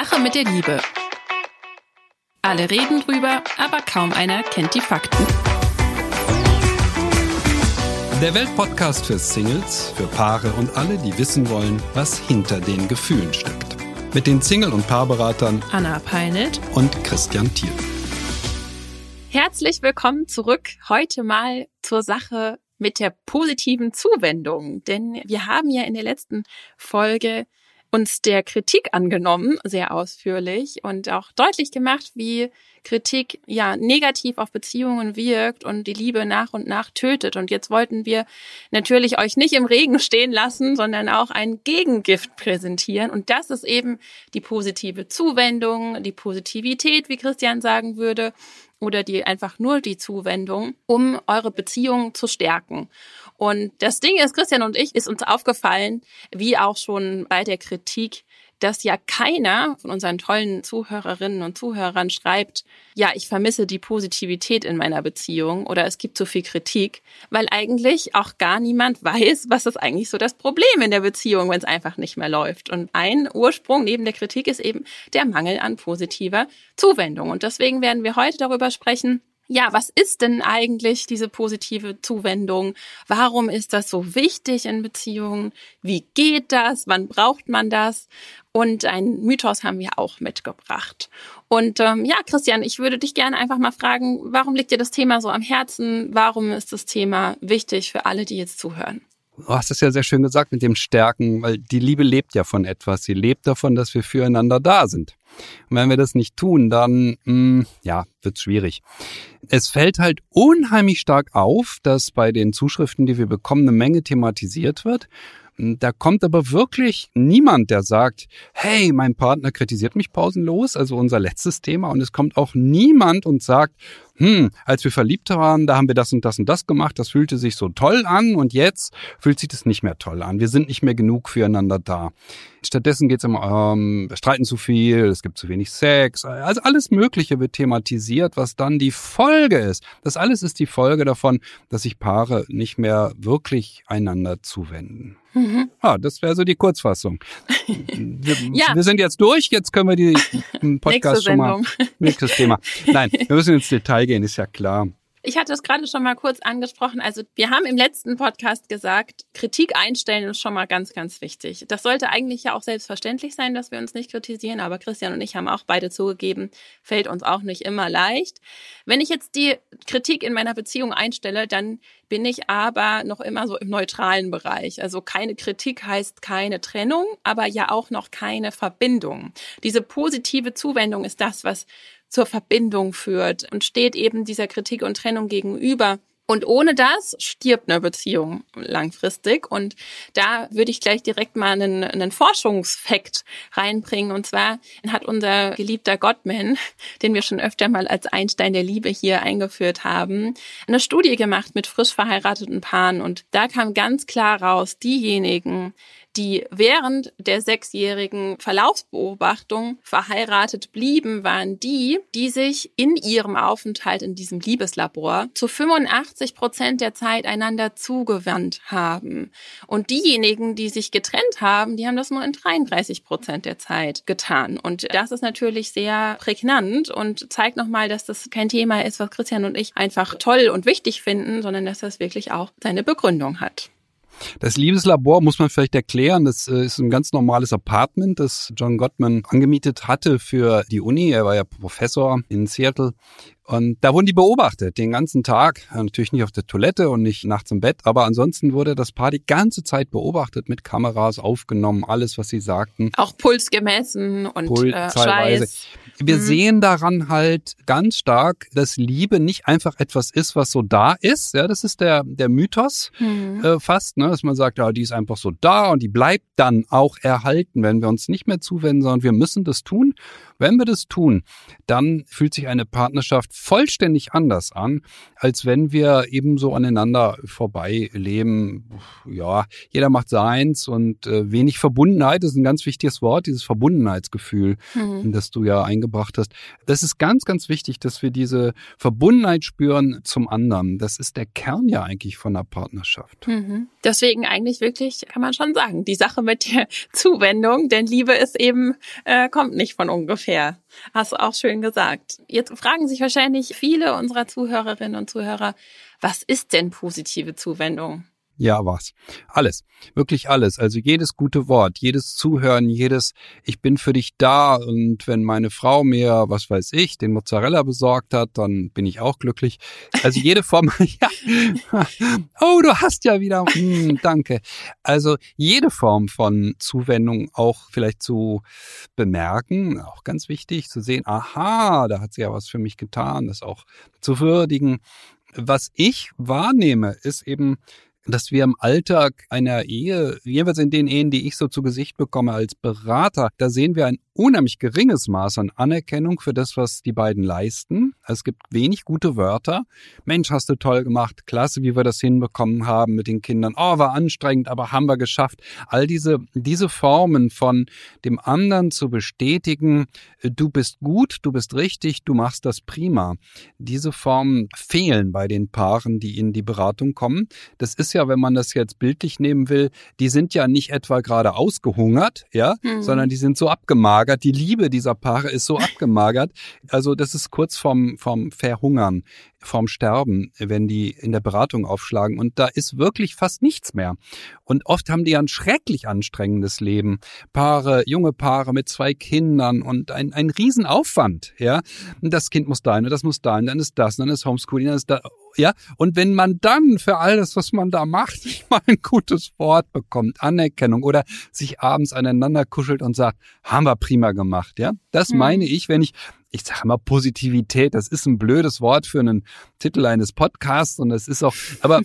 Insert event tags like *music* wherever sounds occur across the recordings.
Sache mit der Liebe. Alle reden drüber, aber kaum einer kennt die Fakten. Der Weltpodcast für Singles, für Paare und alle, die wissen wollen, was hinter den Gefühlen steckt. Mit den Single- und Paarberatern Anna Peinelt und Christian Thiel. Herzlich willkommen zurück. Heute mal zur Sache mit der positiven Zuwendung. Denn wir haben ja in der letzten Folge uns der Kritik angenommen, sehr ausführlich und auch deutlich gemacht, wie Kritik ja negativ auf Beziehungen wirkt und die Liebe nach und nach tötet. Und jetzt wollten wir natürlich euch nicht im Regen stehen lassen, sondern auch ein Gegengift präsentieren. Und das ist eben die positive Zuwendung, die Positivität, wie Christian sagen würde, oder die einfach nur die Zuwendung, um eure Beziehung zu stärken. Und das Ding ist, Christian und ich, ist uns aufgefallen, wie auch schon bei der Kritik, dass ja keiner von unseren tollen Zuhörerinnen und Zuhörern schreibt, ja, ich vermisse die Positivität in meiner Beziehung oder es gibt zu viel Kritik, weil eigentlich auch gar niemand weiß, was ist eigentlich so das Problem in der Beziehung, wenn es einfach nicht mehr läuft. Und ein Ursprung neben der Kritik ist eben der Mangel an positiver Zuwendung. Und deswegen werden wir heute darüber sprechen, ja, was ist denn eigentlich diese positive Zuwendung? Warum ist das so wichtig in Beziehungen? Wie geht das? Wann braucht man das? Und ein Mythos haben wir auch mitgebracht. Und ähm, ja, Christian, ich würde dich gerne einfach mal fragen, warum liegt dir das Thema so am Herzen? Warum ist das Thema wichtig für alle, die jetzt zuhören? Du hast es ja sehr schön gesagt mit dem Stärken, weil die Liebe lebt ja von etwas. Sie lebt davon, dass wir füreinander da sind. Und wenn wir das nicht tun, dann, mh, hm, ja, wird's schwierig. Es fällt halt unheimlich stark auf, dass bei den Zuschriften, die wir bekommen, eine Menge thematisiert wird. Da kommt aber wirklich niemand, der sagt, hey, mein Partner kritisiert mich pausenlos, also unser letztes Thema. Und es kommt auch niemand und sagt, hm, als wir verliebt waren, da haben wir das und das und das gemacht, das fühlte sich so toll an und jetzt fühlt sich das nicht mehr toll an. Wir sind nicht mehr genug füreinander da. Stattdessen geht es immer, ähm, wir streiten zu viel, es gibt zu wenig Sex, also alles Mögliche wird thematisiert, was dann die Folge ist. Das alles ist die Folge davon, dass sich Paare nicht mehr wirklich einander zuwenden. Mhm. Ah, das wäre so die Kurzfassung. Wir, *laughs* ja. wir, sind jetzt durch, jetzt können wir die Podcast schon mal. Nächstes Thema. Nein, wir müssen ins Detail gehen, ist ja klar. Ich hatte es gerade schon mal kurz angesprochen. Also wir haben im letzten Podcast gesagt, Kritik einstellen ist schon mal ganz, ganz wichtig. Das sollte eigentlich ja auch selbstverständlich sein, dass wir uns nicht kritisieren. Aber Christian und ich haben auch beide zugegeben, fällt uns auch nicht immer leicht. Wenn ich jetzt die Kritik in meiner Beziehung einstelle, dann bin ich aber noch immer so im neutralen Bereich. Also keine Kritik heißt keine Trennung, aber ja auch noch keine Verbindung. Diese positive Zuwendung ist das, was zur Verbindung führt und steht eben dieser Kritik und Trennung gegenüber. Und ohne das stirbt eine Beziehung langfristig. Und da würde ich gleich direkt mal einen, einen Forschungsfakt reinbringen. Und zwar hat unser geliebter Gottman, den wir schon öfter mal als Einstein der Liebe hier eingeführt haben, eine Studie gemacht mit frisch verheirateten Paaren. Und da kam ganz klar raus, diejenigen, die während der sechsjährigen Verlaufsbeobachtung verheiratet blieben, waren die, die sich in ihrem Aufenthalt in diesem Liebeslabor zu 85 Prozent der Zeit einander zugewandt haben. Und diejenigen, die sich getrennt haben, die haben das nur in 33 Prozent der Zeit getan. Und das ist natürlich sehr prägnant und zeigt nochmal, dass das kein Thema ist, was Christian und ich einfach toll und wichtig finden, sondern dass das wirklich auch seine Begründung hat. Das Liebeslabor muss man vielleicht erklären. Das äh, ist ein ganz normales Apartment, das John Gottman angemietet hatte für die Uni. Er war ja Professor in Seattle und da wurden die beobachtet, den ganzen Tag. Natürlich nicht auf der Toilette und nicht nachts im Bett, aber ansonsten wurde das Paar die ganze Zeit beobachtet, mit Kameras aufgenommen, alles, was sie sagten. Auch Puls gemessen und Puls, äh, Schweiß. Wir mhm. sehen daran halt ganz stark, dass Liebe nicht einfach etwas ist, was so da ist. Ja, das ist der, der Mythos mhm. äh, fast, ne? dass man sagt, ja, die ist einfach so da und die bleibt dann auch erhalten, wenn wir uns nicht mehr zuwenden, sondern wir müssen das tun Wenn wir das tun, dann fühlt sich eine Partnerschaft vollständig anders an, als wenn wir eben so aneinander vorbei leben. Ja, jeder macht seins und äh, wenig Verbundenheit ist ein ganz wichtiges Wort, dieses Verbundenheitsgefühl, mhm. das du ja eingebracht hast. Das ist ganz, ganz wichtig, dass wir diese Verbundenheit spüren zum anderen. Das ist der Kern ja eigentlich von einer Partnerschaft. Mhm. Deswegen eigentlich wirklich, kann man schon sagen, die Sache mit der Zuwendung, denn Liebe ist eben, äh, kommt nicht von ungefähr. Hast du auch schön gesagt. Jetzt fragen sich wahrscheinlich viele unserer Zuhörerinnen und Zuhörer, was ist denn positive Zuwendung? Ja, was. Alles. Wirklich alles. Also jedes gute Wort, jedes Zuhören, jedes Ich bin für dich da und wenn meine Frau mir, was weiß ich, den Mozzarella besorgt hat, dann bin ich auch glücklich. Also jede Form, *laughs* ja. Oh, du hast ja wieder, hm, danke. Also jede Form von Zuwendung auch vielleicht zu bemerken, auch ganz wichtig zu sehen, aha, da hat sie ja was für mich getan, das auch zu würdigen. Was ich wahrnehme, ist eben, dass wir im Alltag einer Ehe, jeweils in den Ehen, die ich so zu Gesicht bekomme als Berater, da sehen wir ein unheimlich geringes Maß an Anerkennung für das, was die beiden leisten. Es gibt wenig gute Wörter. Mensch, hast du toll gemacht. Klasse, wie wir das hinbekommen haben mit den Kindern. Oh, war anstrengend, aber haben wir geschafft. All diese, diese Formen von dem anderen zu bestätigen, du bist gut, du bist richtig, du machst das prima. Diese Formen fehlen bei den Paaren, die in die Beratung kommen. Das ist ja, wenn man das jetzt bildlich nehmen will, die sind ja nicht etwa gerade ausgehungert, ja, mhm. sondern die sind so abgemagert. Die Liebe dieser Paare ist so *laughs* abgemagert. Also das ist kurz vorm, vorm Verhungern, vorm Sterben, wenn die in der Beratung aufschlagen. Und da ist wirklich fast nichts mehr. Und oft haben die ein schrecklich anstrengendes Leben. Paare, junge Paare mit zwei Kindern und ein, ein Riesenaufwand. Ja, das Kind muss dahin, das muss dahin, dann ist das, dann ist Homeschooling, dann ist da ja, und wenn man dann für alles, was man da macht, *laughs* nicht mal ein gutes Wort bekommt, Anerkennung oder sich abends aneinander kuschelt und sagt, haben wir prima gemacht, ja? Das mhm. meine ich, wenn ich, ich sage mal Positivität, das ist ein blödes Wort für einen Titel eines Podcasts und es ist auch, aber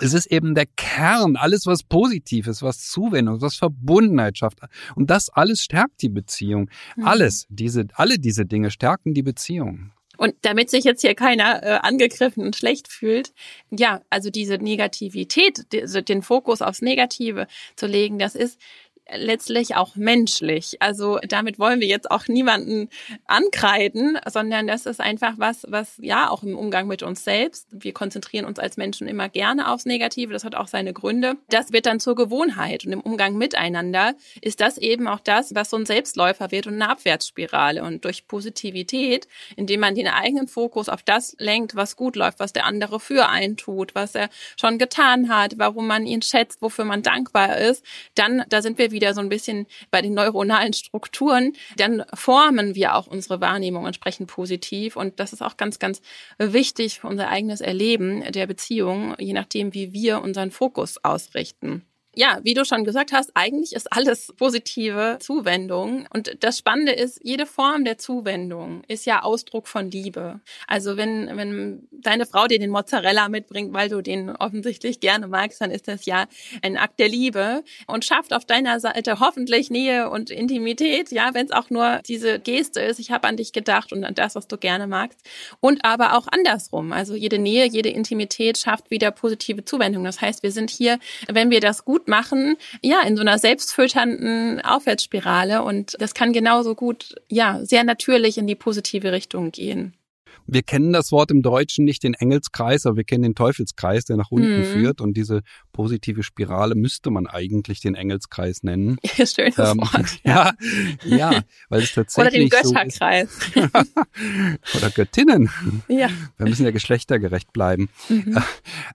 es ist eben der Kern, alles was positiv ist, was Zuwendung, was Verbundenheit schafft. Und das alles stärkt die Beziehung. Mhm. Alles, diese, alle diese Dinge stärken die Beziehung. Und damit sich jetzt hier keiner äh, angegriffen und schlecht fühlt, ja, also diese Negativität, also den Fokus aufs Negative zu legen, das ist letztlich auch menschlich. Also damit wollen wir jetzt auch niemanden ankreiden, sondern das ist einfach was, was ja auch im Umgang mit uns selbst. Wir konzentrieren uns als Menschen immer gerne aufs Negative. Das hat auch seine Gründe. Das wird dann zur Gewohnheit und im Umgang miteinander ist das eben auch das, was so ein Selbstläufer wird und eine Abwärtsspirale. Und durch Positivität, indem man den eigenen Fokus auf das lenkt, was gut läuft, was der andere für einen tut, was er schon getan hat, warum man ihn schätzt, wofür man dankbar ist, dann da sind wir wieder so ein bisschen bei den neuronalen Strukturen, dann formen wir auch unsere Wahrnehmung entsprechend positiv. Und das ist auch ganz, ganz wichtig für unser eigenes Erleben der Beziehung, je nachdem, wie wir unseren Fokus ausrichten ja, wie du schon gesagt hast, eigentlich ist alles positive Zuwendung. Und das Spannende ist, jede Form der Zuwendung ist ja Ausdruck von Liebe. Also wenn, wenn deine Frau dir den Mozzarella mitbringt, weil du den offensichtlich gerne magst, dann ist das ja ein Akt der Liebe und schafft auf deiner Seite hoffentlich Nähe und Intimität, ja, wenn es auch nur diese Geste ist, ich habe an dich gedacht und an das, was du gerne magst. Und aber auch andersrum. Also jede Nähe, jede Intimität schafft wieder positive Zuwendung. Das heißt, wir sind hier, wenn wir das gut gut machen, ja, in so einer selbstfilternden Aufwärtsspirale und das kann genauso gut, ja, sehr natürlich in die positive Richtung gehen. Wir kennen das Wort im Deutschen nicht den Engelskreis, aber wir kennen den Teufelskreis, der nach unten mhm. führt. Und diese positive Spirale müsste man eigentlich den Engelskreis nennen. *laughs* Schönes ähm, Wort. *laughs* Ja, ja, weil es tatsächlich. *laughs* Oder den Götterkreis. So Oder Göttinnen. Ja. Wir müssen ja geschlechtergerecht bleiben. Mhm.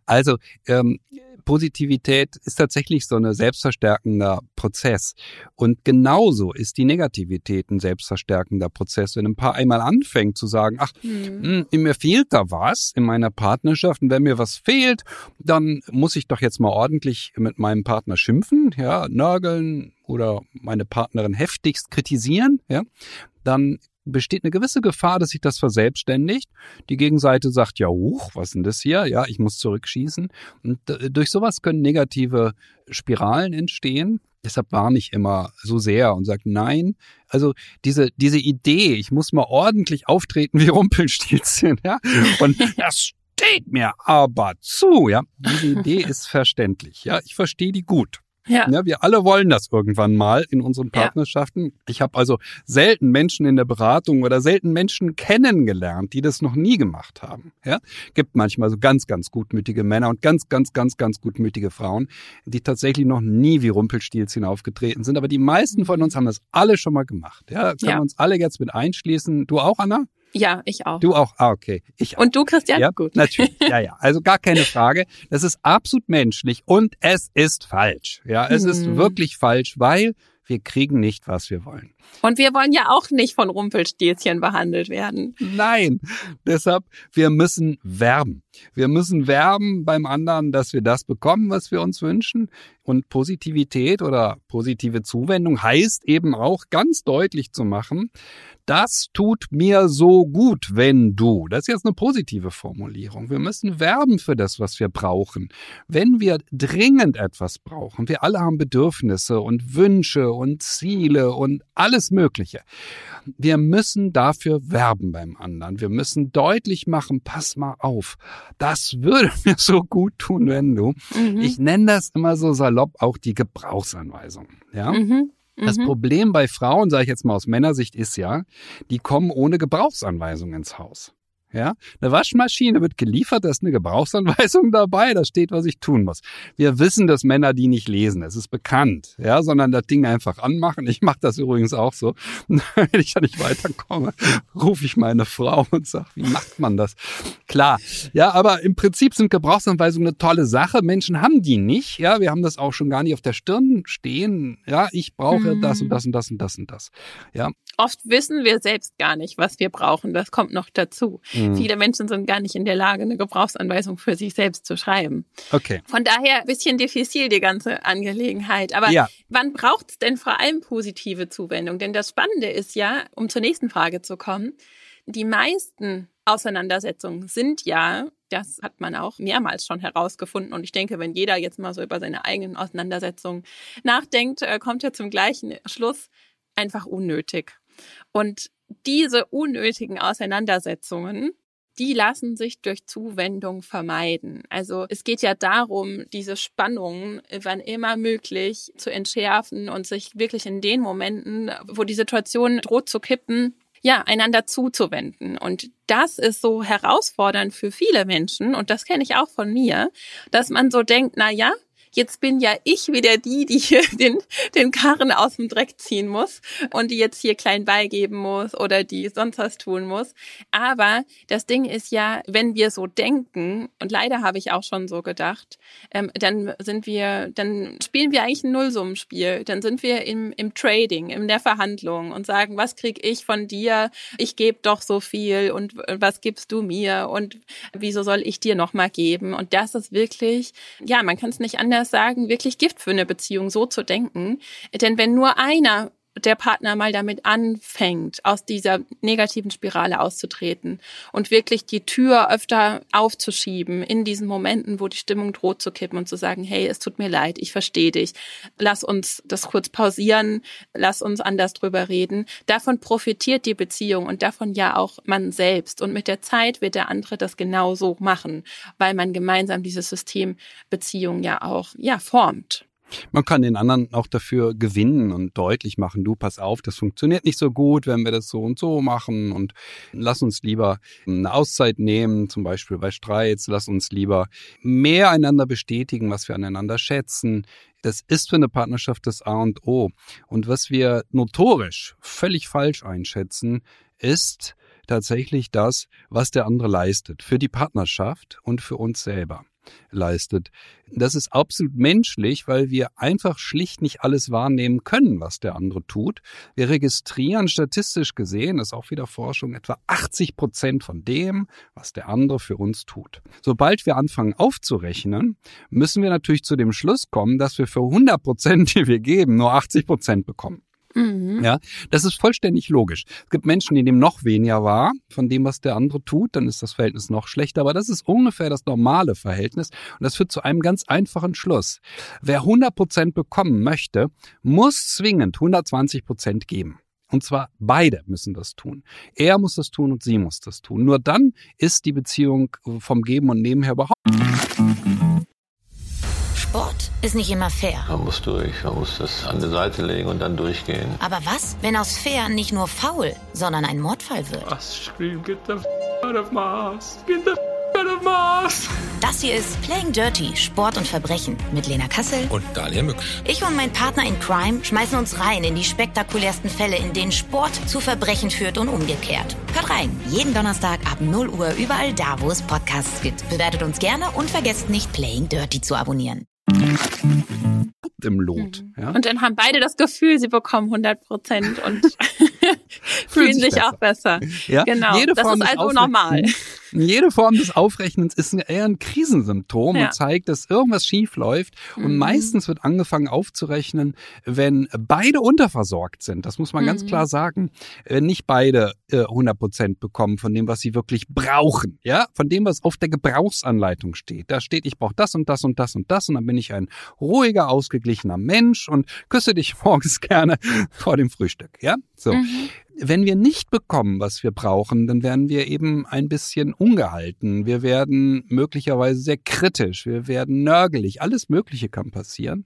Also, ähm, Positivität ist tatsächlich so ein selbstverstärkender Prozess. Und genauso ist die Negativität ein selbstverstärkender Prozess. Wenn ein Paar einmal anfängt zu sagen, ach, mhm. mh, mir fehlt da was in meiner Partnerschaft und wenn mir was fehlt, dann muss ich doch jetzt mal ordentlich mit meinem Partner schimpfen, ja, nörgeln oder meine Partnerin heftigst kritisieren, ja, dann besteht eine gewisse Gefahr, dass sich das verselbstständigt. Die Gegenseite sagt, ja, huch, was ist denn das hier? Ja, ich muss zurückschießen. Und durch sowas können negative Spiralen entstehen. Deshalb warne ich immer so sehr und sage, nein, also diese, diese Idee, ich muss mal ordentlich auftreten wie *laughs* Rumpelstilzchen, ja, und *laughs* das steht mir aber zu, ja. Diese Idee ist verständlich, ja. Ich verstehe die gut. Ja. ja. Wir alle wollen das irgendwann mal in unseren Partnerschaften. Ja. Ich habe also selten Menschen in der Beratung oder selten Menschen kennengelernt, die das noch nie gemacht haben. Ja, gibt manchmal so ganz, ganz gutmütige Männer und ganz, ganz, ganz, ganz gutmütige Frauen, die tatsächlich noch nie wie Rumpelstilzchen aufgetreten sind. Aber die meisten von uns haben das alle schon mal gemacht. Ja, können ja. wir uns alle jetzt mit einschließen. Du auch, Anna? Ja, ich auch. Du auch? Ah, okay. Ich auch. Und du, Christian? Ja, gut. Natürlich. *laughs* Ja, ja. Also gar keine Frage. Das ist absolut menschlich und es ist falsch. Ja, es hm. ist wirklich falsch, weil wir kriegen nicht, was wir wollen. Und wir wollen ja auch nicht von Rumpelstilzchen behandelt werden. Nein, deshalb, wir müssen werben. Wir müssen werben beim anderen, dass wir das bekommen, was wir uns wünschen. Und Positivität oder positive Zuwendung heißt eben auch ganz deutlich zu machen, das tut mir so gut, wenn du. Das ist jetzt eine positive Formulierung. Wir müssen werben für das, was wir brauchen. Wenn wir dringend etwas brauchen, wir alle haben Bedürfnisse und Wünsche und Ziele und alles Mögliche. Wir müssen dafür werben beim anderen. Wir müssen deutlich machen, pass mal auf. Das würde *laughs* mir so gut tun, wenn du. Mhm. Ich nenne das immer so salopp auch die Gebrauchsanweisung. Ja. Mhm. Das mhm. Problem bei Frauen, sage ich jetzt mal aus Männersicht, ist ja, die kommen ohne Gebrauchsanweisung ins Haus. Ja, eine Waschmaschine wird geliefert, da ist eine Gebrauchsanweisung *laughs* dabei, da steht, was ich tun muss. Wir wissen, dass Männer die nicht lesen, es ist bekannt, ja, sondern das Ding einfach anmachen. Ich mache das übrigens auch so. *laughs* Wenn ich da nicht weiterkomme, *laughs* rufe ich meine Frau und sage, wie macht man das? Klar, ja, aber im Prinzip sind Gebrauchsanweisungen eine tolle Sache. Menschen haben die nicht, ja, wir haben das auch schon gar nicht auf der Stirn stehen. Ja, ich brauche mhm. das und das und das und das und das. Ja. Oft wissen wir selbst gar nicht, was wir brauchen. Das kommt noch dazu. Mhm. Viele Menschen sind gar nicht in der Lage, eine Gebrauchsanweisung für sich selbst zu schreiben. Okay. Von daher ein bisschen diffizil die ganze Angelegenheit. Aber ja. wann braucht es denn vor allem positive Zuwendung? Denn das Spannende ist ja, um zur nächsten Frage zu kommen, die meisten Auseinandersetzungen sind ja, das hat man auch mehrmals schon herausgefunden. Und ich denke, wenn jeder jetzt mal so über seine eigenen Auseinandersetzungen nachdenkt, äh, kommt er zum gleichen Schluss, einfach unnötig. Und diese unnötigen Auseinandersetzungen, die lassen sich durch Zuwendung vermeiden. Also es geht ja darum, diese Spannungen, wann immer möglich, zu entschärfen und sich wirklich in den Momenten, wo die Situation droht zu kippen, ja, einander zuzuwenden. Und das ist so herausfordernd für viele Menschen, und das kenne ich auch von mir, dass man so denkt, na ja, Jetzt bin ja ich wieder die, die hier *laughs* den, den Karren aus dem Dreck ziehen muss und die jetzt hier klein beigeben muss oder die sonst was tun muss. Aber das Ding ist ja, wenn wir so denken, und leider habe ich auch schon so gedacht, ähm, dann sind wir, dann spielen wir eigentlich ein Nullsummenspiel. Dann sind wir im, im Trading, in der Verhandlung und sagen, was krieg ich von dir? Ich gebe doch so viel und was gibst du mir? Und wieso soll ich dir nochmal geben? Und das ist wirklich, ja, man kann es nicht anders das sagen, wirklich Gift für eine Beziehung, so zu denken. Denn wenn nur einer der Partner mal damit anfängt, aus dieser negativen Spirale auszutreten und wirklich die Tür öfter aufzuschieben in diesen Momenten, wo die Stimmung droht zu kippen und zu sagen, hey, es tut mir leid, ich verstehe dich, lass uns das kurz pausieren, lass uns anders drüber reden. Davon profitiert die Beziehung und davon ja auch man selbst. Und mit der Zeit wird der andere das genauso machen, weil man gemeinsam dieses System Beziehung ja auch, ja, formt. Man kann den anderen auch dafür gewinnen und deutlich machen, du pass auf, das funktioniert nicht so gut, wenn wir das so und so machen und lass uns lieber eine Auszeit nehmen, zum Beispiel bei Streits, lass uns lieber mehr einander bestätigen, was wir aneinander schätzen. Das ist für eine Partnerschaft das A und O. Und was wir notorisch völlig falsch einschätzen, ist tatsächlich das, was der andere leistet für die Partnerschaft und für uns selber leistet. Das ist absolut menschlich, weil wir einfach schlicht nicht alles wahrnehmen können, was der andere tut. Wir registrieren statistisch gesehen, ist auch wieder Forschung, etwa 80 Prozent von dem, was der andere für uns tut. Sobald wir anfangen aufzurechnen, müssen wir natürlich zu dem Schluss kommen, dass wir für 100 Prozent, die wir geben, nur 80 Prozent bekommen. Mhm. Ja, das ist vollständig logisch. Es gibt Menschen, die nehmen noch weniger wahr von dem, was der andere tut, dann ist das Verhältnis noch schlechter, aber das ist ungefähr das normale Verhältnis und das führt zu einem ganz einfachen Schluss. Wer 100 Prozent bekommen möchte, muss zwingend 120 Prozent geben. Und zwar beide müssen das tun. Er muss das tun und sie muss das tun. Nur dann ist die Beziehung vom Geben und Nehmen her überhaupt. Sport ist nicht immer fair. Man muss durch, man muss das an die Seite legen und dann durchgehen. Aber was, wenn aus fair nicht nur faul, sondern ein Mordfall wird? Was scream, get the f out of Mars, get the f out of Mars. Das hier ist Playing Dirty, Sport und Verbrechen mit Lena Kassel und Dalia Mücksch. Ich und mein Partner in Crime schmeißen uns rein in die spektakulärsten Fälle, in denen Sport zu Verbrechen führt und umgekehrt. Hört rein, jeden Donnerstag ab 0 Uhr überall da, wo es Podcasts gibt. Bewertet uns gerne und vergesst nicht, Playing Dirty zu abonnieren im Lot. Mhm. Ja? Und dann haben beide das Gefühl, sie bekommen 100 Prozent und *laughs* *laughs* *laughs* fühlen sich, besser. auch besser. *laughs* Ja? Genau, Jede das Form ist also normal. *laughs* Jede Form des Aufrechnens ist eher ein Krisensymptom ja. und zeigt, dass irgendwas schief läuft. Und mhm. meistens wird angefangen aufzurechnen, wenn beide unterversorgt sind. Das muss man mhm. ganz klar sagen. Wenn nicht beide äh, 100 Prozent bekommen von dem, was sie wirklich brauchen. Ja, von dem, was auf der Gebrauchsanleitung steht. Da steht, ich brauche das und das und das und das und dann bin ich ein ruhiger, ausgeglichener Mensch und küsse dich morgens gerne vor dem Frühstück. Ja, so. Mhm wenn wir nicht bekommen, was wir brauchen, dann werden wir eben ein bisschen ungehalten. Wir werden möglicherweise sehr kritisch. Wir werden nörgelig. Alles Mögliche kann passieren.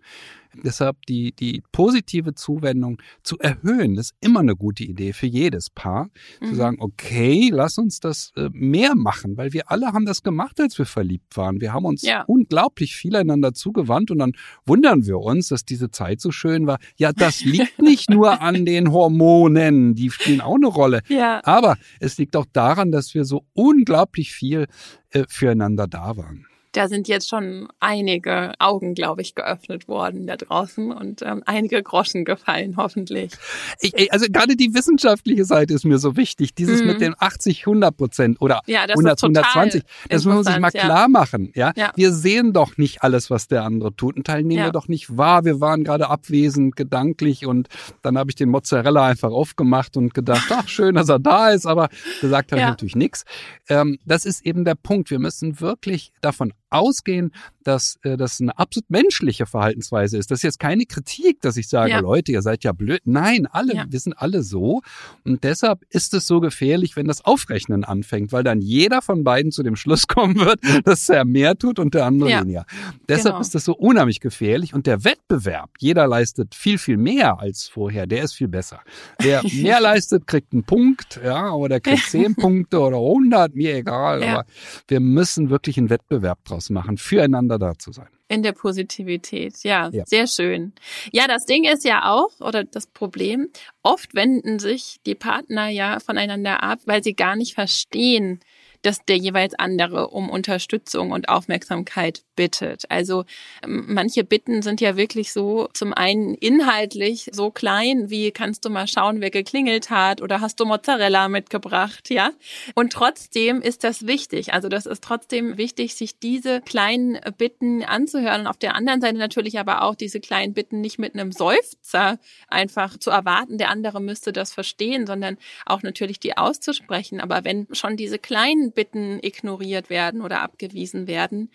Deshalb die, die positive Zuwendung zu erhöhen, ist immer eine gute Idee für jedes Paar. Mhm. Zu sagen, okay, lass uns das äh, mehr machen, weil wir alle haben das gemacht, als wir verliebt waren. Wir haben uns ja. unglaublich viel einander zugewandt und dann wundern wir uns, dass diese Zeit so schön war. Ja, das *laughs* liegt nicht nur an den Hormonen, die spielen auch eine Rolle. Ja. Aber es liegt auch daran, dass wir so unglaublich viel äh, füreinander da waren da sind jetzt schon einige Augen, glaube ich, geöffnet worden da draußen und ähm, einige Groschen gefallen, hoffentlich. Ich, also gerade die wissenschaftliche Seite ist mir so wichtig. Dieses mhm. mit den 80, 100 Prozent oder ja, 100, 120, das muss man sich mal ja. klar machen. Ja? ja? Wir sehen doch nicht alles, was der andere tut. Ein Teil nehmen wir doch nicht wahr. Wir waren gerade abwesend, gedanklich und dann habe ich den Mozzarella einfach aufgemacht und gedacht, ach schön, dass er da ist, aber gesagt habe ich natürlich nichts. Ähm, das ist eben der Punkt. Wir müssen wirklich davon ausgehen, dass äh, das eine absolut menschliche Verhaltensweise ist. Das ist jetzt keine Kritik, dass ich sage, ja. Leute, ihr seid ja blöd. Nein, alle, ja. wir sind alle so. Und deshalb ist es so gefährlich, wenn das Aufrechnen anfängt, weil dann jeder von beiden zu dem Schluss *laughs* kommen wird, dass er mehr tut und der andere ja. weniger. Deshalb genau. ist das so unheimlich gefährlich. Und der Wettbewerb, jeder leistet viel, viel mehr als vorher, der ist viel besser. Wer *laughs* mehr leistet, kriegt einen Punkt, ja, oder kriegt *laughs* zehn Punkte oder 100, mir egal. Aber wir müssen wirklich einen Wettbewerb draus machen, füreinander da zu sein. In der Positivität, ja, ja, sehr schön. Ja, das Ding ist ja auch, oder das Problem, oft wenden sich die Partner ja voneinander ab, weil sie gar nicht verstehen, dass der jeweils andere um Unterstützung und Aufmerksamkeit bittet. Also ähm, manche Bitten sind ja wirklich so zum einen inhaltlich so klein, wie kannst du mal schauen, wer geklingelt hat oder hast du Mozzarella mitgebracht, ja? Und trotzdem ist das wichtig. Also das ist trotzdem wichtig, sich diese kleinen Bitten anzuhören und auf der anderen Seite natürlich aber auch diese kleinen Bitten nicht mit einem Seufzer einfach zu erwarten, der andere müsste das verstehen, sondern auch natürlich die auszusprechen. Aber wenn schon diese kleinen Bitten ignoriert werden oder abgewiesen werden,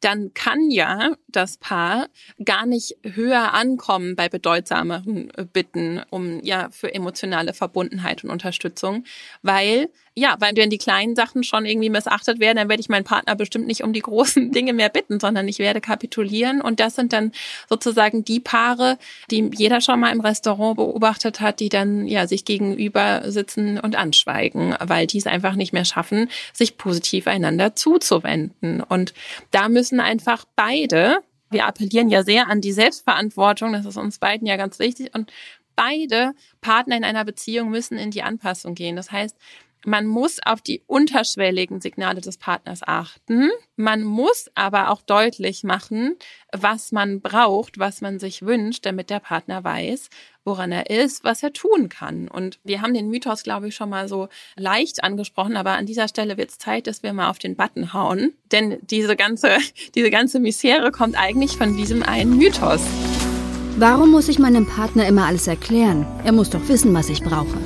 dann kann ja das Paar gar nicht höher ankommen bei bedeutsameren Bitten um ja für emotionale Verbundenheit und Unterstützung, weil ja, weil wenn die kleinen Sachen schon irgendwie missachtet werden, dann werde ich meinen Partner bestimmt nicht um die großen *laughs* Dinge mehr bitten, sondern ich werde kapitulieren. Und das sind dann sozusagen die Paare, die jeder schon mal im Restaurant beobachtet hat, die dann ja sich gegenüber sitzen und anschweigen, weil die es einfach nicht mehr schaffen, sich positiv einander zuzuwenden. Und da müssen einfach beide wir appellieren ja sehr an die Selbstverantwortung, das ist uns beiden ja ganz wichtig. Und beide Partner in einer Beziehung müssen in die Anpassung gehen. Das heißt, man muss auf die unterschwelligen Signale des Partners achten. Man muss aber auch deutlich machen, was man braucht, was man sich wünscht, damit der Partner weiß, woran er ist, was er tun kann. Und wir haben den Mythos, glaube ich, schon mal so leicht angesprochen, aber an dieser Stelle wird es Zeit, dass wir mal auf den Button hauen. Denn diese ganze, *laughs* diese ganze Misere kommt eigentlich von diesem einen Mythos. Warum muss ich meinem Partner immer alles erklären? Er muss doch wissen, was ich brauche.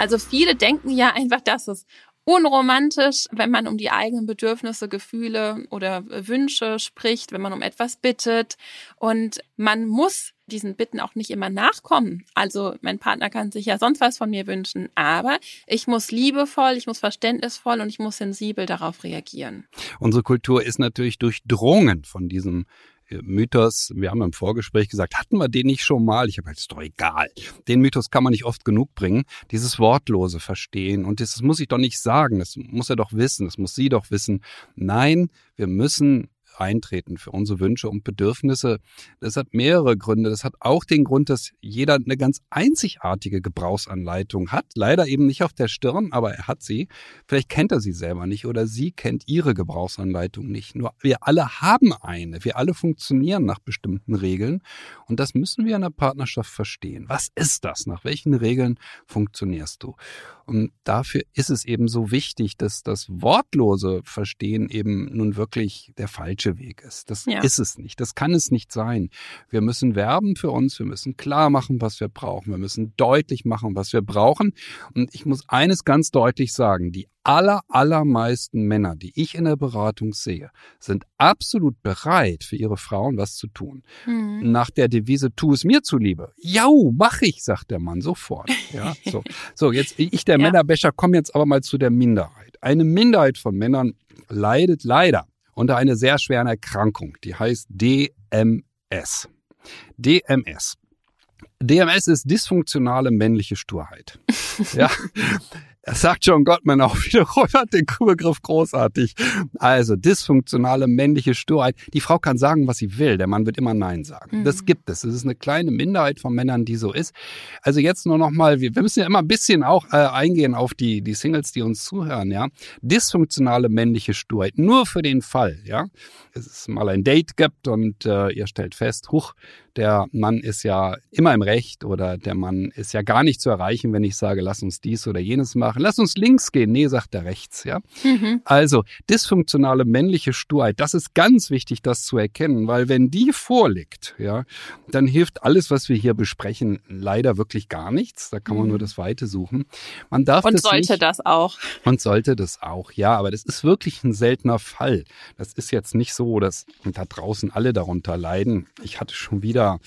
Also viele denken ja einfach, dass es unromantisch, wenn man um die eigenen Bedürfnisse, Gefühle oder Wünsche spricht, wenn man um etwas bittet. Und man muss diesen Bitten auch nicht immer nachkommen. Also mein Partner kann sich ja sonst was von mir wünschen, aber ich muss liebevoll, ich muss verständnisvoll und ich muss sensibel darauf reagieren. Unsere Kultur ist natürlich durchdrungen von diesem Mythos, wir haben im Vorgespräch gesagt, hatten wir den nicht schon mal? Ich habe ist doch egal. Den Mythos kann man nicht oft genug bringen. Dieses Wortlose verstehen. Und das muss ich doch nicht sagen. Das muss er doch wissen. Das muss sie doch wissen. Nein, wir müssen eintreten für unsere Wünsche und Bedürfnisse. Das hat mehrere Gründe. Das hat auch den Grund, dass jeder eine ganz einzigartige Gebrauchsanleitung hat. Leider eben nicht auf der Stirn, aber er hat sie. Vielleicht kennt er sie selber nicht oder sie kennt ihre Gebrauchsanleitung nicht. Nur wir alle haben eine. Wir alle funktionieren nach bestimmten Regeln. Und das müssen wir in der Partnerschaft verstehen. Was ist das? Nach welchen Regeln funktionierst du? Und dafür ist es eben so wichtig, dass das wortlose Verstehen eben nun wirklich der falsche Weg ist. Das ja. ist es nicht. Das kann es nicht sein. Wir müssen werben für uns. Wir müssen klar machen, was wir brauchen. Wir müssen deutlich machen, was wir brauchen. Und ich muss eines ganz deutlich sagen. Die aller, allermeisten Männer, die ich in der Beratung sehe, sind absolut bereit, für ihre Frauen was zu tun. Mhm. Nach der Devise, tu es mir zuliebe. Jau, mach ich, sagt der Mann sofort. Ja, so. *laughs* so, jetzt, ich, der ja. Männerbecher, komme jetzt aber mal zu der Minderheit. Eine Minderheit von Männern leidet leider unter einer sehr schweren Erkrankung, die heißt DMS. DMS. DMS ist dysfunktionale männliche Sturheit. *laughs* ja, das sagt John Gottman auch *laughs* wieder, hat den Begriff großartig. Also dysfunktionale männliche Sturheit. Die Frau kann sagen, was sie will. Der Mann wird immer Nein sagen. Mhm. Das gibt es. Es ist eine kleine Minderheit von Männern, die so ist. Also jetzt nur noch mal, wir, wir müssen ja immer ein bisschen auch äh, eingehen auf die, die Singles, die uns zuhören. Ja, Dysfunktionale männliche Sturheit. Nur für den Fall, ja, es mal ein Date gibt und äh, ihr stellt fest, huch, der Mann ist ja immer im Recht oder der Mann ist ja gar nicht zu erreichen, wenn ich sage, lass uns dies oder jenes machen, lass uns links gehen. Nee, sagt er rechts, ja. Mhm. Also, dysfunktionale männliche Sturheit, das ist ganz wichtig, das zu erkennen, weil wenn die vorliegt, ja, dann hilft alles, was wir hier besprechen, leider wirklich gar nichts. Da kann man mhm. nur das Weite suchen. Man darf und das sollte nicht, das auch. Und sollte das auch, ja, aber das ist wirklich ein seltener Fall. Das ist jetzt nicht so, dass da draußen alle darunter leiden. Ich hatte schon wieder wieder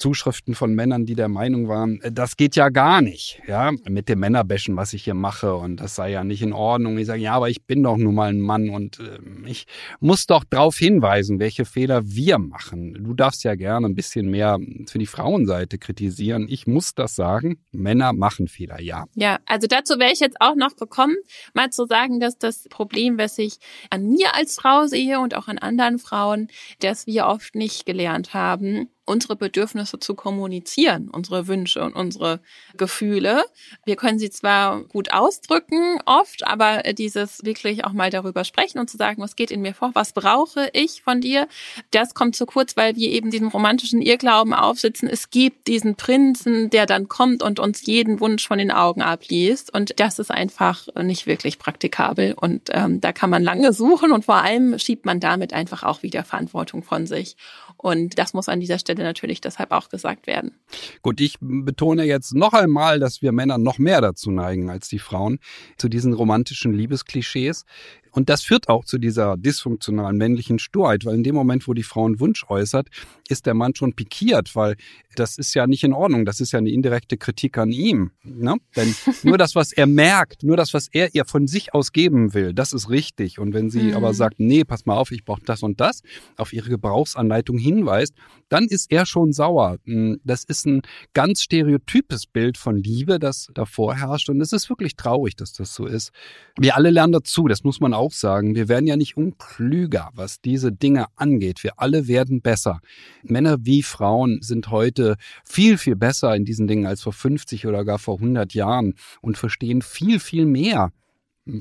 Zuschriften von Männern, die der Meinung waren, äh, das geht ja gar nicht, ja, mit dem Männerbäschen, was ich hier mache und das sei ja nicht in Ordnung. Ich sage, ja, aber ich bin doch nun mal ein Mann und äh, ich muss doch darauf hinweisen, welche Fehler wir machen. Du darfst ja gerne ein bisschen mehr für die Frauenseite kritisieren. Ich muss das sagen, Männer machen Fehler, ja. Ja, also dazu wäre ich jetzt auch noch gekommen, mal zu sagen, dass das Problem, was ich an mir als Frau sehe und auch an anderen Frauen, dass wir oft nicht gelernt haben, unsere Bedürfnisse zu kommunizieren, unsere Wünsche und unsere Gefühle. Wir können sie zwar gut ausdrücken oft, aber dieses wirklich auch mal darüber sprechen und zu sagen, was geht in mir vor, was brauche ich von dir, das kommt zu kurz, weil wir eben diesen romantischen Irrglauben aufsitzen. Es gibt diesen Prinzen, der dann kommt und uns jeden Wunsch von den Augen abliest und das ist einfach nicht wirklich praktikabel und ähm, da kann man lange suchen und vor allem schiebt man damit einfach auch wieder Verantwortung von sich. Und das muss an dieser Stelle natürlich deshalb auch gesagt werden. Gut, ich betone jetzt noch einmal, dass wir Männer noch mehr dazu neigen als die Frauen, zu diesen romantischen Liebesklischees. Und das führt auch zu dieser dysfunktionalen männlichen Sturheit, weil in dem Moment, wo die Frau einen Wunsch äußert, ist der Mann schon pikiert, weil das ist ja nicht in Ordnung. Das ist ja eine indirekte Kritik an ihm. Ne? Denn *laughs* nur das, was er merkt, nur das, was er ihr von sich aus geben will, das ist richtig. Und wenn sie mhm. aber sagt, nee, pass mal auf, ich brauche das und das, auf ihre Gebrauchsanleitung hinweist, dann ist er schon sauer. Hm, das ist ein ganz stereotypes Bild von Liebe, das davor herrscht. Und es ist wirklich traurig, dass das so ist. Wir alle lernen dazu, das muss man auch sagen. Wir werden ja nicht unklüger, was diese Dinge angeht. Wir alle werden besser. Männer wie Frauen sind heute viel, viel besser in diesen Dingen als vor 50 oder gar vor 100 Jahren und verstehen viel, viel mehr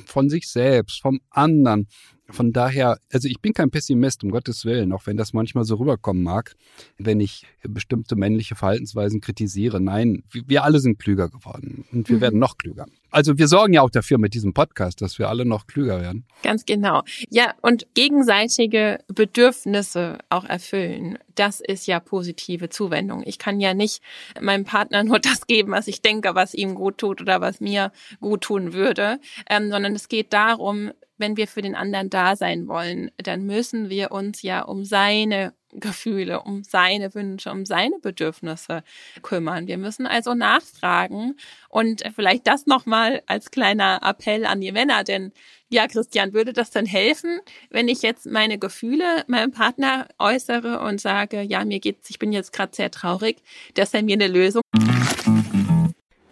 von sich selbst, vom anderen, von daher, also ich bin kein Pessimist, um Gottes Willen, auch wenn das manchmal so rüberkommen mag, wenn ich bestimmte männliche Verhaltensweisen kritisiere. Nein, wir alle sind klüger geworden und wir mhm. werden noch klüger. Also wir sorgen ja auch dafür mit diesem Podcast, dass wir alle noch klüger werden. Ganz genau. Ja, und gegenseitige Bedürfnisse auch erfüllen. Das ist ja positive Zuwendung. Ich kann ja nicht meinem Partner nur das geben, was ich denke, was ihm gut tut oder was mir gut tun würde, ähm, sondern es geht darum, wenn wir für den anderen da sein wollen, dann müssen wir uns ja um seine Gefühle, um seine Wünsche, um seine Bedürfnisse kümmern. Wir müssen also nachfragen und vielleicht das nochmal als kleiner Appell an die Männer, denn ja, Christian, würde das dann helfen, wenn ich jetzt meine Gefühle meinem Partner äußere und sage, ja, mir geht's, ich bin jetzt gerade sehr traurig, dass er mir eine Lösung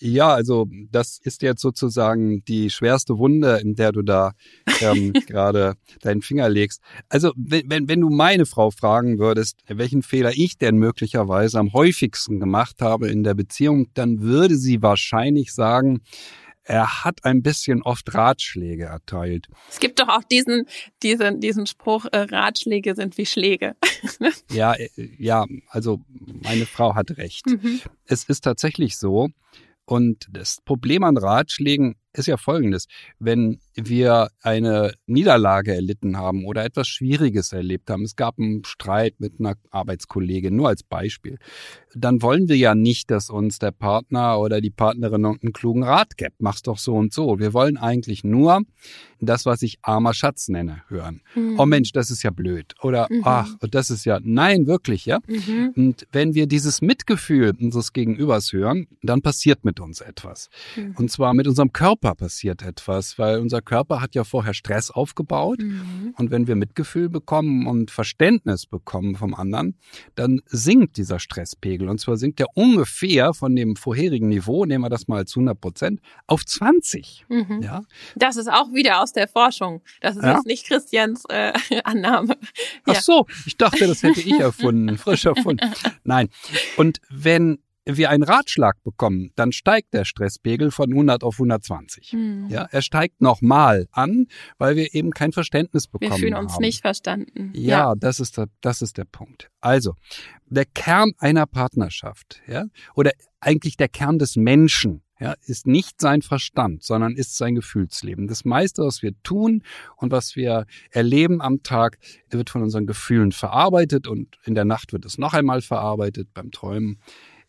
ja, also das ist jetzt sozusagen die schwerste Wunde, in der du da ähm, *laughs* gerade deinen Finger legst. Also wenn, wenn, wenn du meine Frau fragen würdest, welchen Fehler ich denn möglicherweise am häufigsten gemacht habe in der Beziehung, dann würde sie wahrscheinlich sagen, er hat ein bisschen oft Ratschläge erteilt. Es gibt doch auch diesen, diesen, diesen Spruch, äh, Ratschläge sind wie Schläge. *laughs* ja, äh, ja, also meine Frau hat recht. Mhm. Es ist tatsächlich so, und das Problem an Ratschlägen ist ja folgendes. Wenn wir eine Niederlage erlitten haben oder etwas Schwieriges erlebt haben, es gab einen Streit mit einer Arbeitskollegin, nur als Beispiel, dann wollen wir ja nicht, dass uns der Partner oder die Partnerin einen klugen Rat gibt. Mach's doch so und so. Wir wollen eigentlich nur das, was ich armer Schatz nenne, hören. Mhm. Oh Mensch, das ist ja blöd. Oder mhm. ach, das ist ja, nein, wirklich, ja. Mhm. Und wenn wir dieses Mitgefühl unseres Gegenübers hören, dann passiert mit uns etwas. Mhm. Und zwar mit unserem Körper passiert etwas, weil unser Körper hat ja vorher Stress aufgebaut. Mhm. Und wenn wir Mitgefühl bekommen und Verständnis bekommen vom anderen, dann sinkt dieser Stresspegel. Und zwar sinkt er ungefähr von dem vorherigen Niveau, nehmen wir das mal zu 100 Prozent, auf 20. Mhm. Ja. Das ist auch wieder aus der Forschung. Das ist ja? jetzt nicht Christians äh, *laughs* Annahme. Ja. Ach so, ich dachte, das hätte ich erfunden, frisch erfunden. *laughs* Nein. Und wenn wir einen Ratschlag bekommen, dann steigt der Stresspegel von 100 auf 120. Mhm. Ja, er steigt nochmal an, weil wir eben kein Verständnis bekommen. Wir fühlen uns haben. nicht verstanden. Ja, ja, das ist der, das ist der Punkt. Also, der Kern einer Partnerschaft, ja, oder eigentlich der Kern des Menschen, ja, ist nicht sein Verstand, sondern ist sein Gefühlsleben. Das meiste, was wir tun und was wir erleben am Tag, wird von unseren Gefühlen verarbeitet und in der Nacht wird es noch einmal verarbeitet beim Träumen.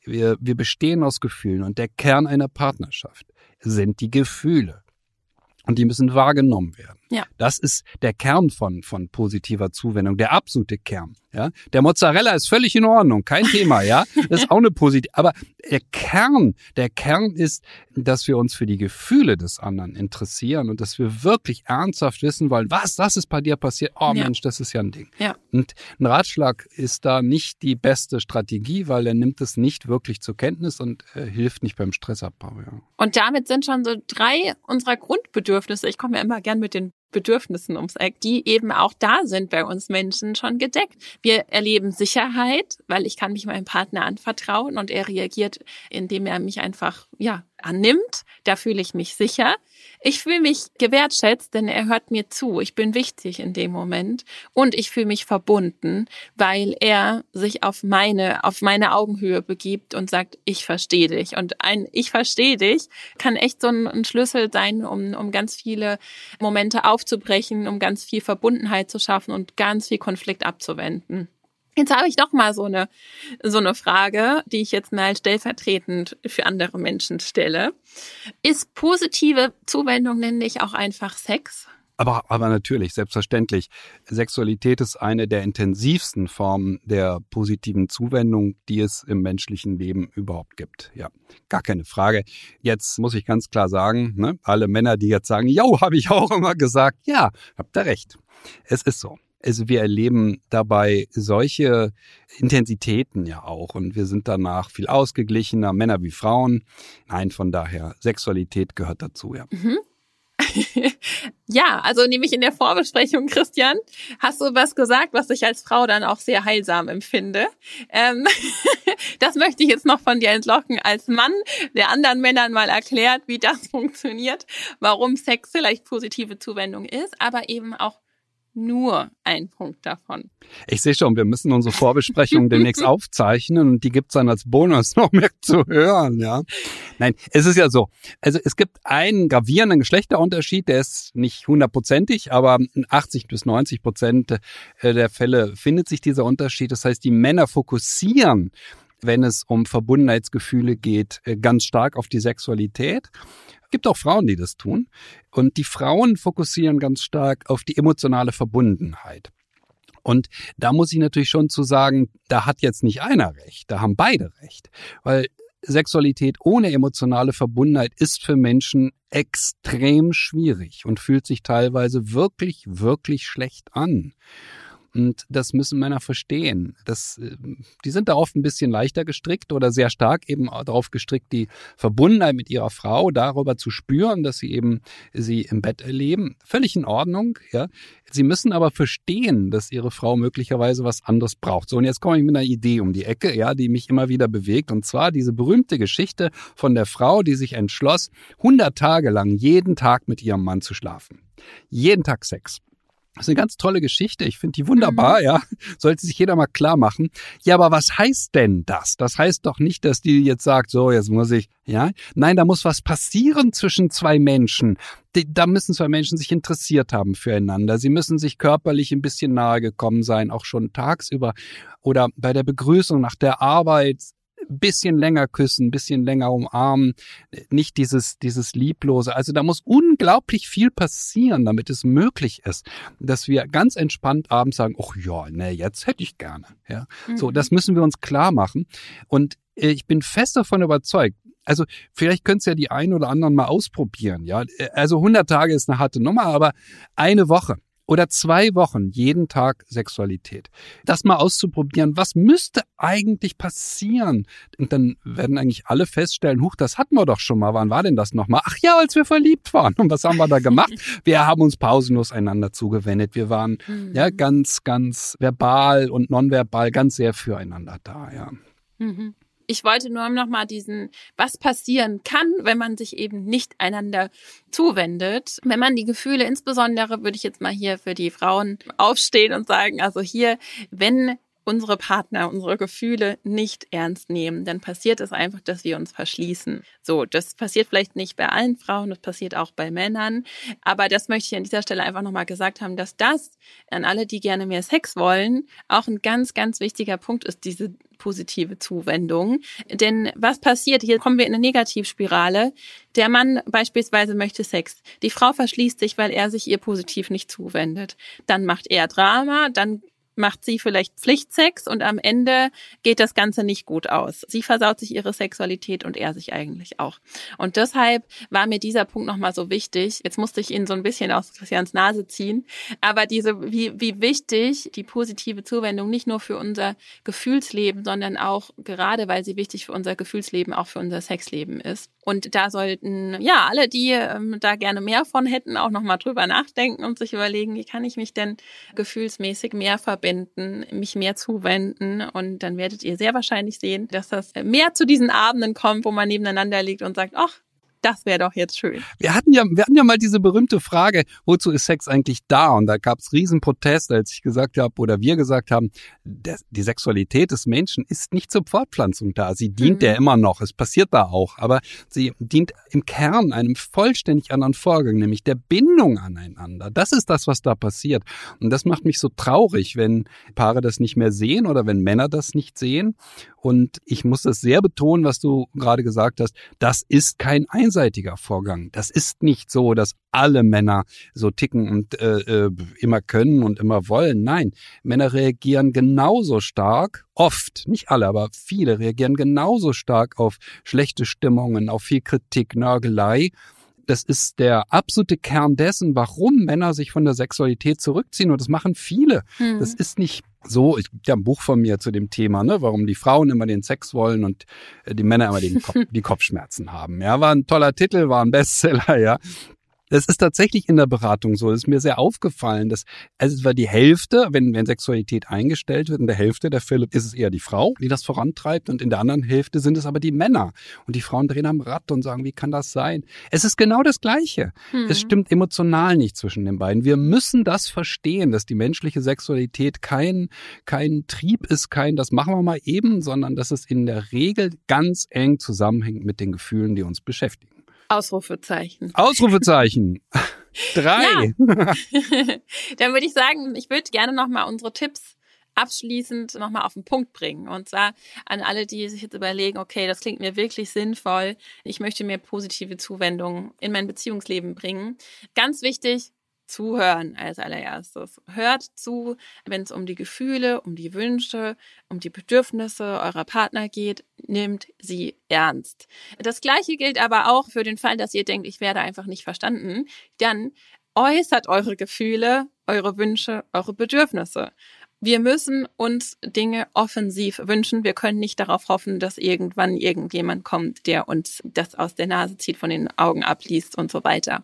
Wir, wir bestehen aus Gefühlen und der Kern einer Partnerschaft sind die Gefühle. Und die müssen wahrgenommen werden. Ja. Das ist der Kern von, von positiver Zuwendung, der absolute Kern. Ja, der Mozzarella ist völlig in Ordnung, kein Thema, ja. *laughs* Das ist auch eine positive. Aber der Kern, der Kern ist, dass wir uns für die Gefühle des anderen interessieren und dass wir wirklich ernsthaft wissen wollen, was, das ist bei dir passiert. Oh ja. Mensch, das ist ja ein Ding. Ja. Und ein Ratschlag ist da nicht die beste Strategie, weil er nimmt es nicht wirklich zur Kenntnis und äh, hilft nicht beim Stressabbau. Ja. Und damit sind schon so drei unserer Grundbedürfnisse. Ich komme ja immer gern mit den Bedürfnissen ums Eck, die eben auch da sind bei uns Menschen schon gedeckt. Wir erleben Sicherheit, weil ich kann mich meinem Partner anvertrauen und er reagiert, indem er mich einfach, ja, annimmt. Da fühle ich mich sicher. Ich fühle mich gewertschätzt, denn er hört mir zu. Ich bin wichtig in dem Moment und ich fühle mich verbunden, weil er sich auf meine, auf meine Augenhöhe begibt und sagt, ich verstehe dich. Und ein Ich verstehe dich kann echt so ein, ein Schlüssel sein, um, um ganz viele Momente aufzubrechen, um ganz viel Verbundenheit zu schaffen und ganz viel Konflikt abzuwenden. Jetzt habe ich doch mal so eine, so eine Frage, die ich jetzt mal stellvertretend für andere Menschen stelle. Ist positive Zuwendung nämlich auch einfach Sex? Aber, aber natürlich, selbstverständlich. Sexualität ist eine der intensivsten Formen der positiven Zuwendung, die es im menschlichen Leben überhaupt gibt. Ja, gar keine Frage. Jetzt muss ich ganz klar sagen, ne, alle Männer, die jetzt sagen, jo, habe ich auch immer gesagt, ja, habt ihr recht. Es ist so. Also wir erleben dabei solche Intensitäten ja auch und wir sind danach viel ausgeglichener, Männer wie Frauen. Nein, von daher, Sexualität gehört dazu, ja. Mhm. *laughs* ja, also nämlich in der Vorbesprechung, Christian, hast du was gesagt, was ich als Frau dann auch sehr heilsam empfinde. Ähm, *laughs* das möchte ich jetzt noch von dir entlocken als Mann, der anderen Männern mal erklärt, wie das *laughs* funktioniert, warum Sex vielleicht positive Zuwendung ist, aber eben auch nur ein Punkt davon. Ich sehe schon, wir müssen unsere Vorbesprechung *laughs* demnächst aufzeichnen und die gibt's dann als Bonus *laughs* noch mehr zu hören, ja. Nein, es ist ja so. Also es gibt einen gravierenden Geschlechterunterschied, der ist nicht hundertprozentig, aber 80 bis 90 Prozent äh, der Fälle findet sich dieser Unterschied. Das heißt, die Männer fokussieren wenn es um Verbundenheitsgefühle geht, äh, ganz stark auf die Sexualität Gibt auch Frauen, die das tun. Und die Frauen fokussieren ganz stark auf die emotionale Verbundenheit. Und da muss ich natürlich schon zu sagen, da hat jetzt nicht einer recht, da haben beide recht. Weil Sexualität ohne emotionale Verbundenheit ist für Menschen extrem schwierig und fühlt sich teilweise wirklich, wirklich schlecht an. Und das müssen Männer verstehen. Das, äh, die sind da oft ein bisschen leichter gestrickt oder sehr stark eben darauf gestrickt, die Verbundenheit mit ihrer Frau darüber zu spüren, dass sie eben sie im Bett erleben. Völlig in Ordnung, ja. Sie müssen aber verstehen, dass ihre Frau möglicherweise was anderes braucht. So, und jetzt komme ich mit einer Idee um die Ecke, ja, die mich immer wieder bewegt. Und zwar diese berühmte Geschichte von der Frau, die sich entschloss, 100 Tage lang jeden Tag mit ihrem Mann zu schlafen. Jeden Tag Sex. Das ist eine ganz tolle Geschichte. Ich finde die wunderbar, mhm. ja. Sollte sich jeder mal klar machen. Ja, aber was heißt denn das? Das heißt doch nicht, dass die jetzt sagt, so, jetzt muss ich, ja. Nein, da muss was passieren zwischen zwei Menschen. da müssen zwei Menschen sich interessiert haben füreinander. Sie müssen sich körperlich ein bisschen nahe gekommen sein, auch schon tagsüber oder bei der Begrüßung nach der Arbeit bisschen länger küssen, bisschen länger umarmen, nicht dieses, dieses Lieblose. Also da muss unglaublich viel passieren, damit es möglich ist, dass wir ganz entspannt abends sagen, ach ja, ne, jetzt hätte ich gerne. Ja, mhm. so, das müssen wir uns klar machen. Und ich bin fest davon überzeugt, also vielleicht könnt ihr ja die einen oder anderen mal ausprobieren, ja. Also 100 Tage ist eine harte Nummer, aber eine Woche oder zwei Wochen jeden Tag Sexualität. Das mal auszuprobieren, was müsste eigentlich passieren? Und dann werden eigentlich alle feststellen, huch, das hatten wir doch schon mal. Wann war denn das nochmal? Ach ja, als wir verliebt waren. Und was haben wir da gemacht? *laughs* wir haben uns pausenlos einander zugewendet. Wir waren mhm. ja ganz, ganz verbal und nonverbal ganz sehr füreinander da, ja. Mhm. Ich wollte nur noch mal diesen, was passieren kann, wenn man sich eben nicht einander zuwendet. Wenn man die Gefühle, insbesondere würde ich jetzt mal hier für die Frauen aufstehen und sagen, also hier, wenn unsere Partner, unsere Gefühle nicht ernst nehmen, dann passiert es einfach, dass wir uns verschließen. So, das passiert vielleicht nicht bei allen Frauen, das passiert auch bei Männern, aber das möchte ich an dieser Stelle einfach nochmal gesagt haben, dass das an alle, die gerne mehr Sex wollen, auch ein ganz, ganz wichtiger Punkt ist, diese positive Zuwendung. Denn was passiert? Hier kommen wir in eine Negativspirale. Der Mann beispielsweise möchte Sex. Die Frau verschließt sich, weil er sich ihr positiv nicht zuwendet. Dann macht er Drama, dann macht sie vielleicht Pflichtsex und am Ende geht das Ganze nicht gut aus. Sie versaut sich ihre Sexualität und er sich eigentlich auch. Und deshalb war mir dieser Punkt nochmal so wichtig. Jetzt musste ich ihn so ein bisschen aus Christians Nase ziehen. Aber diese, wie, wie wichtig die positive Zuwendung nicht nur für unser Gefühlsleben, sondern auch gerade, weil sie wichtig für unser Gefühlsleben, auch für unser Sexleben ist. Und da sollten, ja, alle, die ähm, da gerne mehr von hätten, auch nochmal drüber nachdenken und sich überlegen, wie kann ich mich denn gefühlsmäßig mehr verbinden, mich mehr zuwenden. Und dann werdet ihr sehr wahrscheinlich sehen, dass das mehr zu diesen Abenden kommt, wo man nebeneinander liegt und sagt, ach, Das wäre doch jetzt schön. Wir hatten ja, wir hatten ja mal diese berühmte Frage, wozu ist Sex eigentlich da? Und da gab es Riesenproteste, als ich gesagt habe oder wir gesagt haben, der, die Sexualität des Menschen ist nicht zur Fortpflanzung da. Sie dient Mhm. ja immer noch. Es passiert da auch. Aber sie dient im Kern einem vollständig anderen Vorgang, nämlich der Bindung aneinander. Das ist das, was da passiert. Und das macht mich so traurig, wenn Paare das nicht mehr sehen oder wenn Männer das nicht sehen. Und ich muss das sehr betonen, was du gerade gesagt hast. Das ist kein einseitiger Vorgang. Das ist nicht so, dass alle Männer so ticken und äh, äh, immer können und immer wollen. Nein, Männer reagieren genauso stark, oft, nicht alle, aber viele reagieren genauso stark auf schlechte Stimmungen, auf viel Kritik, Nörgelei. Das ist der absolute Kern dessen, warum Männer sich von der Sexualität zurückziehen. Und das machen viele. Hm. Das ist nicht so, ich gibt ja ein Buch von mir zu dem Thema, ne, warum die Frauen immer den Sex wollen und äh, die Männer immer den Kopf, *laughs* die Kopfschmerzen haben. Ja, war ein toller Titel, war ein Bestseller, *laughs* ja. Das ist tatsächlich in der Beratung so. Das ist mir sehr aufgefallen, dass also es war die Hälfte, wenn, wenn Sexualität eingestellt wird, in der Hälfte der Fälle ist es eher die Frau, die das vorantreibt und in der anderen Hälfte sind es aber die Männer. Und die Frauen drehen am Rad und sagen, wie kann das sein? Es ist genau das Gleiche. Hm. Es stimmt emotional nicht zwischen den beiden. Wir müssen das verstehen, dass die menschliche Sexualität kein, kein Trieb ist, kein, das machen wir mal eben, sondern dass es in der Regel ganz eng zusammenhängt mit den Gefühlen, die uns beschäftigen. Ausrufezeichen. Ausrufezeichen. *laughs* Drei. *laughs* *laughs* Dann würde ich sagen, ich würde gerne nochmal unsere Tipps abschließend nochmal auf den Punkt bringen. Und zwar an alle, die sich jetzt überlegen, okay, das klingt mir wirklich sinnvoll. Ich möchte mir positive Zuwendungen in mein Beziehungsleben bringen. Ganz wichtig, zuhören als allererstes. Hört zu, wenn es um die Gefühle, um die Wünsche, um die Bedürfnisse eurer Partner geht, nimmt sie ernst. Das gleiche gilt aber auch für den Fall, dass ihr denkt, ich werde einfach nicht verstanden. Dann äußert eure Gefühle, eure Wünsche, eure Bedürfnisse. Wir müssen uns Dinge offensiv wünschen. Wir können nicht darauf hoffen, dass irgendwann irgendjemand kommt, der uns das aus der Nase zieht, von den Augen abliest und so weiter.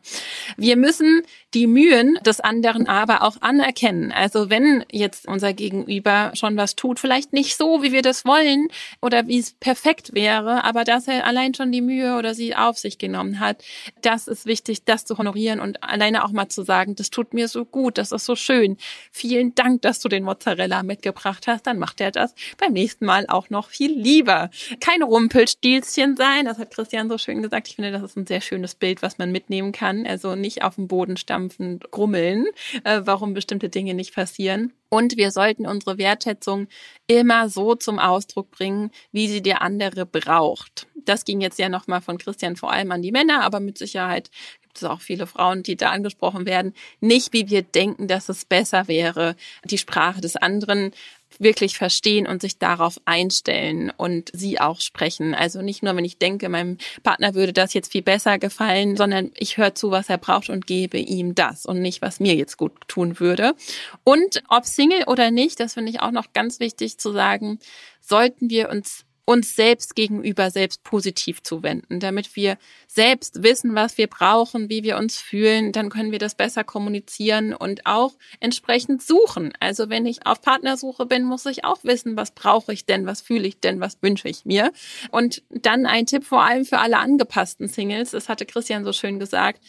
Wir müssen die Mühen des anderen aber auch anerkennen. Also wenn jetzt unser Gegenüber schon was tut, vielleicht nicht so, wie wir das wollen oder wie es perfekt wäre, aber dass er allein schon die Mühe oder sie auf sich genommen hat, das ist wichtig, das zu honorieren und alleine auch mal zu sagen, das tut mir so gut, das ist so schön. Vielen Dank, dass du den Mozzarella mitgebracht hast, dann macht er das beim nächsten Mal auch noch viel lieber. Kein Rumpelstilzchen sein, das hat Christian so schön gesagt. Ich finde, das ist ein sehr schönes Bild, was man mitnehmen kann. Also nicht auf dem Boden stampfen, grummeln, äh, warum bestimmte Dinge nicht passieren. Und wir sollten unsere Wertschätzung immer so zum Ausdruck bringen, wie sie der andere braucht. Das ging jetzt ja nochmal von Christian vor allem an die Männer, aber mit Sicherheit gibt es auch viele Frauen, die da angesprochen werden. Nicht, wie wir denken, dass es besser wäre, die Sprache des anderen wirklich verstehen und sich darauf einstellen und sie auch sprechen. Also nicht nur, wenn ich denke, meinem Partner würde das jetzt viel besser gefallen, sondern ich höre zu, was er braucht und gebe ihm das und nicht, was mir jetzt gut tun würde. Und ob Single oder nicht, das finde ich auch noch ganz wichtig zu sagen, sollten wir uns uns selbst gegenüber selbst positiv zuwenden, damit wir selbst wissen, was wir brauchen, wie wir uns fühlen, dann können wir das besser kommunizieren und auch entsprechend suchen. Also wenn ich auf Partnersuche bin, muss ich auch wissen, was brauche ich denn, was fühle ich denn, was wünsche ich mir. Und dann ein Tipp vor allem für alle angepassten Singles, das hatte Christian so schön gesagt,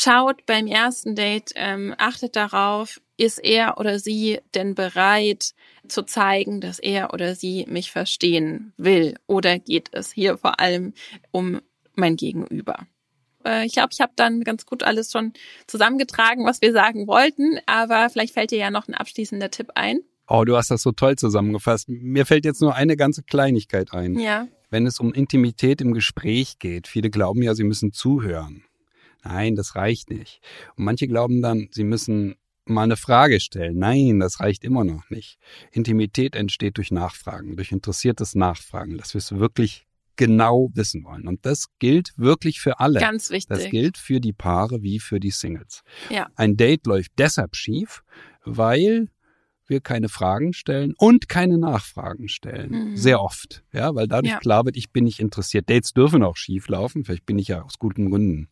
Schaut beim ersten Date, ähm, achtet darauf, ist er oder sie denn bereit zu zeigen, dass er oder sie mich verstehen will? Oder geht es hier vor allem um mein Gegenüber? Äh, ich glaube, ich habe dann ganz gut alles schon zusammengetragen, was wir sagen wollten, aber vielleicht fällt dir ja noch ein abschließender Tipp ein. Oh, du hast das so toll zusammengefasst. Mir fällt jetzt nur eine ganze Kleinigkeit ein. Ja. Wenn es um Intimität im Gespräch geht, viele glauben ja, sie müssen zuhören. Nein, das reicht nicht. Und manche glauben dann, sie müssen mal eine Frage stellen. Nein, das reicht immer noch nicht. Intimität entsteht durch Nachfragen, durch interessiertes Nachfragen, dass wir es wirklich genau wissen wollen. Und das gilt wirklich für alle. Ganz wichtig. Das gilt für die Paare wie für die Singles. Ja. Ein Date läuft deshalb schief, weil wir keine Fragen stellen und keine Nachfragen stellen. Mhm. Sehr oft. Ja, weil dadurch Ja. klar wird, ich bin nicht interessiert. Dates dürfen auch schief laufen. Vielleicht bin ich ja aus guten Gründen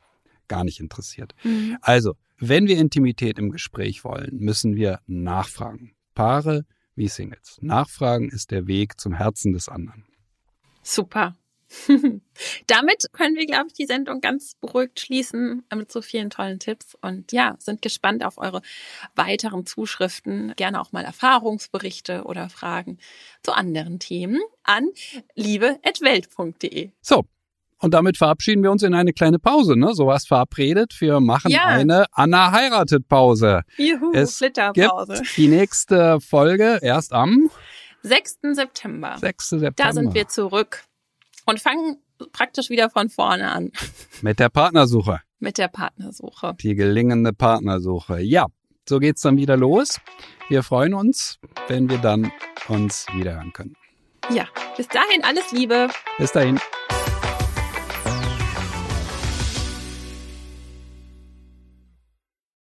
gar nicht interessiert. Mhm. Also, wenn wir Intimität im Gespräch wollen, müssen wir nachfragen. Paare wie Singles. Nachfragen ist der Weg zum Herzen des anderen. Super. *laughs* Damit können wir, glaube ich, die Sendung ganz beruhigt schließen mit so vielen tollen Tipps und ja, sind gespannt auf eure weiteren Zuschriften. Gerne auch mal Erfahrungsberichte oder Fragen zu anderen Themen an liebe.welt.de. So. Und damit verabschieden wir uns in eine kleine Pause, ne? So was verabredet. Wir machen Ja. eine Anna heiratet Pause. Juhu, Es Flitterpause. Gibt die nächste Folge erst am 6. September. 6. September. Da sind wir zurück und fangen praktisch wieder von vorne an mit der Partnersuche. mit der Partnersuche. Die gelingende Partnersuche. Ja, so geht's dann wieder los. Wir freuen uns, wenn wir dann uns wiederhören können. Ja, bis dahin alles Liebe. Bis dahin.